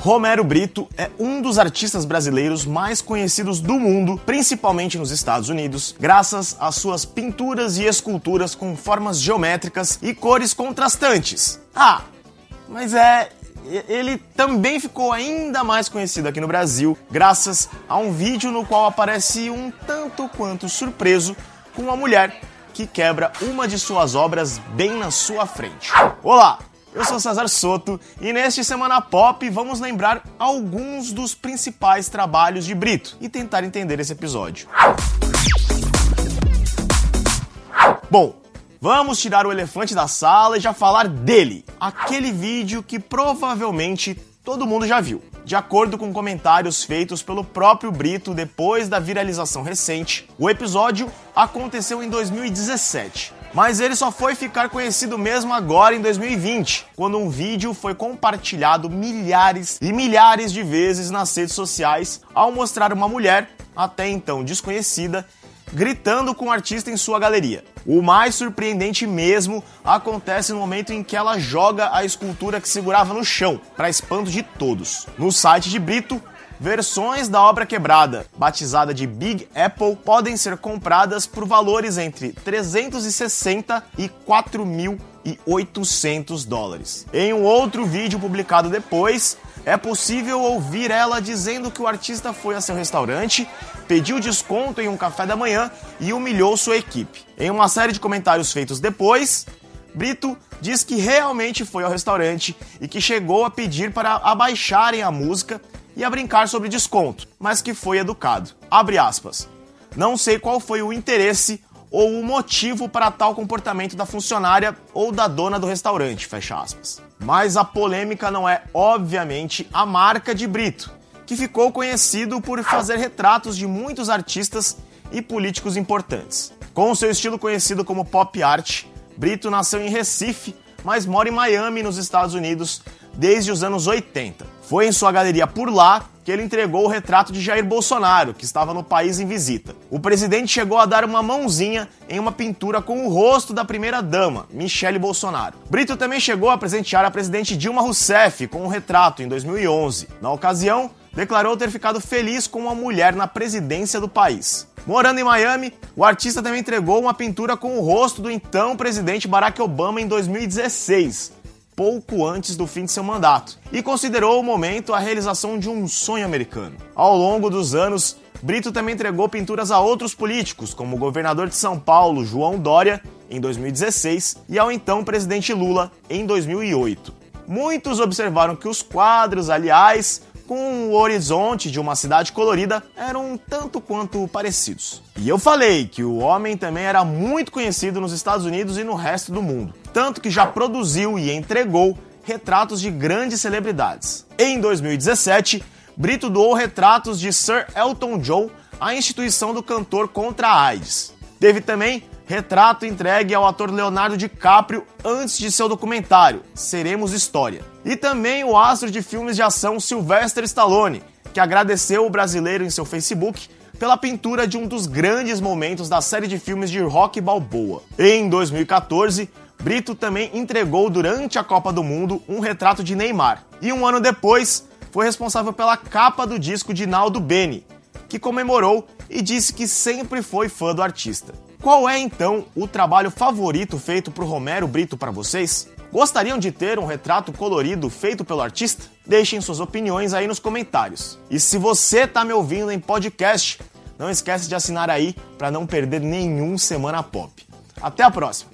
Romero Brito é um dos artistas brasileiros mais conhecidos do mundo, principalmente nos Estados Unidos, graças às suas pinturas e esculturas com formas geométricas e cores contrastantes. Ah, mas é. Ele também ficou ainda mais conhecido aqui no Brasil, graças a um vídeo no qual aparece um tanto quanto surpreso com uma mulher que quebra uma de suas obras bem na sua frente. Olá, eu sou César Soto e neste Semana Pop vamos lembrar alguns dos principais trabalhos de Brito e tentar entender esse episódio. Bom, vamos tirar o elefante da sala e já falar dele, aquele vídeo que provavelmente todo mundo já viu. De acordo com comentários feitos pelo próprio Brito depois da viralização recente, o episódio aconteceu em 2017 mas ele só foi ficar conhecido mesmo agora em 2020, quando um vídeo foi compartilhado milhares e milhares de vezes nas redes sociais ao mostrar uma mulher, até então desconhecida, gritando com o artista em sua galeria. O mais surpreendente mesmo acontece no momento em que ela joga a escultura que segurava no chão, para espanto de todos. No site de Brito, Versões da obra quebrada, batizada de Big Apple, podem ser compradas por valores entre 360 e 4.800 dólares. Em um outro vídeo publicado depois, é possível ouvir ela dizendo que o artista foi a seu restaurante, pediu desconto em um café da manhã e humilhou sua equipe. Em uma série de comentários feitos depois, Brito diz que realmente foi ao restaurante e que chegou a pedir para abaixarem a música e a brincar sobre desconto, mas que foi educado. Abre aspas. Não sei qual foi o interesse ou o motivo para tal comportamento da funcionária ou da dona do restaurante, fecha aspas. Mas a polêmica não é, obviamente, a marca de Brito, que ficou conhecido por fazer retratos de muitos artistas e políticos importantes. Com seu estilo conhecido como pop art, Brito nasceu em Recife, mas mora em Miami, nos Estados Unidos, desde os anos 80. Foi em sua galeria por lá que ele entregou o retrato de Jair Bolsonaro, que estava no país em visita. O presidente chegou a dar uma mãozinha em uma pintura com o rosto da primeira-dama, Michele Bolsonaro. Brito também chegou a presentear a presidente Dilma Rousseff com um retrato em 2011. Na ocasião, declarou ter ficado feliz com uma mulher na presidência do país. Morando em Miami, o artista também entregou uma pintura com o rosto do então presidente Barack Obama em 2016 pouco antes do fim de seu mandato e considerou o momento a realização de um sonho americano. Ao longo dos anos, Brito também entregou pinturas a outros políticos, como o governador de São Paulo, João Dória, em 2016, e ao então presidente Lula, em 2008. Muitos observaram que os quadros, aliás, com o horizonte de uma cidade colorida eram um tanto quanto parecidos. E eu falei que o homem também era muito conhecido nos Estados Unidos e no resto do mundo, tanto que já produziu e entregou retratos de grandes celebridades. Em 2017, Brito doou retratos de Sir Elton John à instituição do cantor contra a AIDS. Teve também retrato entregue ao ator Leonardo DiCaprio antes de seu documentário Seremos História. E também o astro de filmes de ação Sylvester Stallone, que agradeceu o brasileiro em seu Facebook pela pintura de um dos grandes momentos da série de filmes de Rock Balboa. Em 2014, Brito também entregou durante a Copa do Mundo um retrato de Neymar. E um ano depois, foi responsável pela capa do disco de Naldo Beni, que comemorou e disse que sempre foi fã do artista. Qual é então o trabalho favorito feito por Romero Brito para vocês? Gostariam de ter um retrato colorido feito pelo artista? Deixem suas opiniões aí nos comentários. E se você está me ouvindo em podcast, não esquece de assinar aí para não perder nenhum Semana Pop. Até a próxima!